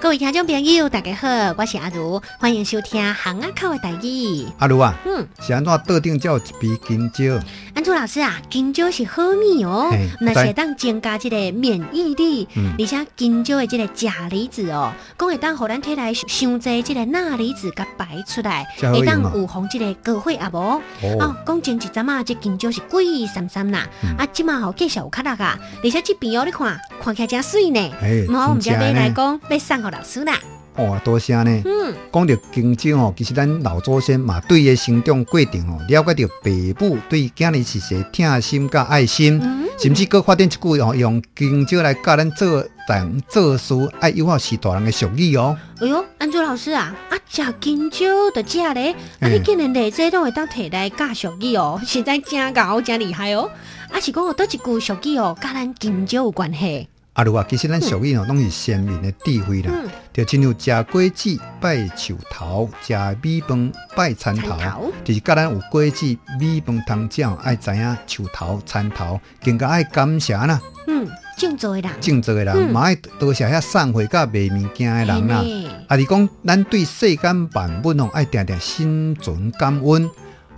各位听众朋友，大家好，我是阿如，欢迎收听行啊口的台语。阿如啊，嗯，是安怎特定叫一杯金蕉？安祖老师啊，金蕉是好米哦，那是当增加这个免疫力，嗯、而且金蕉的这个钾离子哦，讲会当互咱体内伤济这个钠离子甲排出来，会当有防这个高血压无？哦，讲前一阵啊，这金蕉是贵三三啦，嗯、啊，即嘛好介绍有较落啊，而且这边哦，你看看起来真水呢，好，我们这边来讲，要送给老师啦。哦，多谢呢。嗯，讲到金蕉哦，其实咱老祖先嘛，对伊生长过程哦，了解到爸母对囝儿是些疼心甲爱心，嗯、甚至搁发展一句哦，用金蕉来教咱做人做事爱优化是大人的俗语哦。哎呦，安珠老师啊，啊，食金蕉的食咧，啊，你竟然连这都会当提来教俗语哦，实在真高真厉害哦。啊，是讲哦，倒一句俗语哦，甲咱金蕉有关系。阿如啊，其实咱俗语哦，拢是先民的智慧啦。就亲像食果子拜树头，食米饭拜蚕头，就是甲咱有果子米饭汤酱，爱知影树头蚕头，更加爱感谢啦。嗯，正做的人，正做的人，嘛爱多谢遐送货甲卖物件的人啦。啊，是讲咱对世间万物哦，爱定定心存感恩。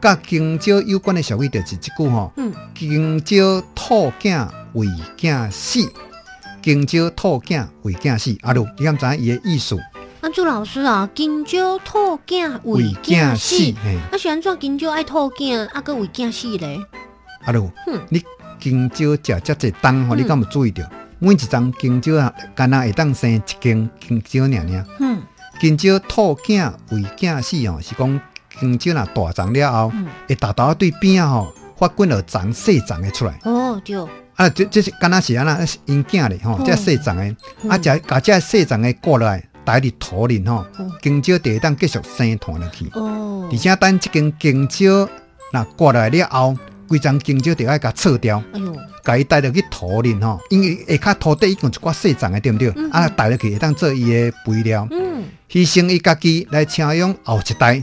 甲金蕉有关的俗语就是一句吼，金蕉吐囝为囝死。金蕉兔囝为囝死，阿鲁你敢知伊个意思？安珠老师啊，金蕉吐囝为囝死，啊，是安怎金蕉爱吐囝，啊，搁为囝死咧？阿如，你金蕉食遮济重吼，你敢有注意到？每一张金蕉啊，干那会当生一根金蕉尔尔。嗯，金蕉吐囝为囝死哦，是讲金蕉若大张了后，会大大对边啊吼，发滚了长细长的出来。哦，对。啊，这这是敢若是安那因囝咧吼，这细长的，啊，这把这细长的割落来，带入土里吼，金蕉就会当继续生团落去。哦，而且等这根金蕉那割落来了后，规张金蕉就要甲扯掉。哎呦，甲伊带入去土里吼，因为下骹土地已经一寡细长的，对不对？啊，带入去会当做伊的肥料。嗯，牺牲伊家己来请养后一代。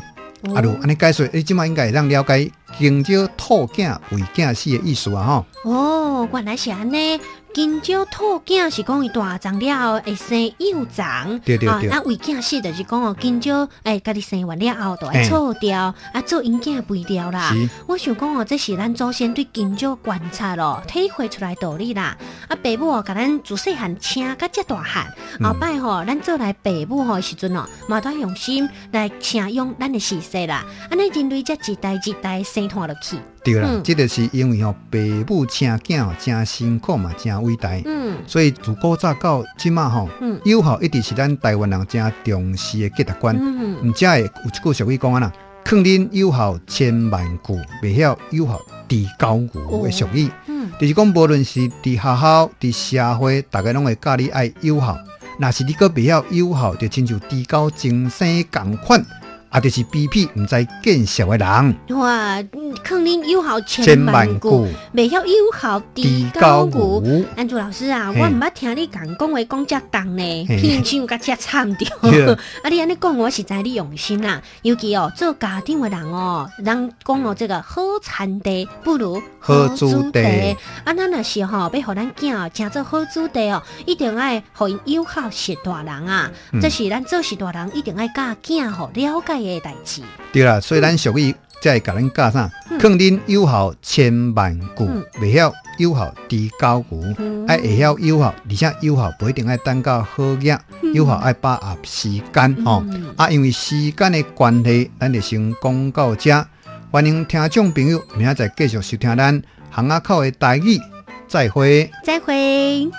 啊，如安尼解说，你即马应该会当了解金蕉吐囝为囝死的意思啊，吼。哦，原来是安尼。金蕉兔囝是讲伊大长了后会生幼长，对对对。啊，为囝死就是讲哦，金蕉诶，家己生完了后都会错掉，啊，做因囝肥料啦。我想讲哦，这是咱祖先对金蕉观察咯，体会出来道理啦。啊，爸母哦，甲咱自细汉请甲遮大汉，后摆吼，咱做来爸母吼时阵哦，嘛都用心来请用咱的事实啦。安尼人类则一代一代生传落去。对啦，这个是因为吼，爸母请囝哦，真辛苦嘛，真伟大。嗯，所以自古早到即嘛吼，友好一直是咱台湾人真重视的价值观。嗯嗯，唔只会有一句俗语讲啊啦，肯定友好千万句，未晓友好地高句的俗语。嗯，就是讲无论是伫学校、伫社会，大家拢会教你爱友好。若是你个未晓友好，就亲像地高精神共款。啊，就是卑鄙毋知见识的人。哇，肯定友好千万句，未晓友好低高句。安祖老师啊，我毋捌听你讲讲话讲遮重呢，天气又甲遮惨着。啊，你安尼讲，我实在你用心啦。尤其哦，做家庭的人哦，人讲哦，这个好产地不如好煮地。啊，咱若是吼，要互咱囝哦，诚做好煮地哦，一定爱互因友好识大人啊。这是咱做识大人一定爱教囝吼了解。对啦，所以咱俗语才会甲咱教啥，肯定有好千万句，未晓有效低高句，爱会晓有好，而且有效不一定爱等到好日，友好爱把握时间哦。啊，因为时间的关系，咱就先讲到这。欢迎听众朋友明仔载继续收听咱巷仔口的台语，再会，再会。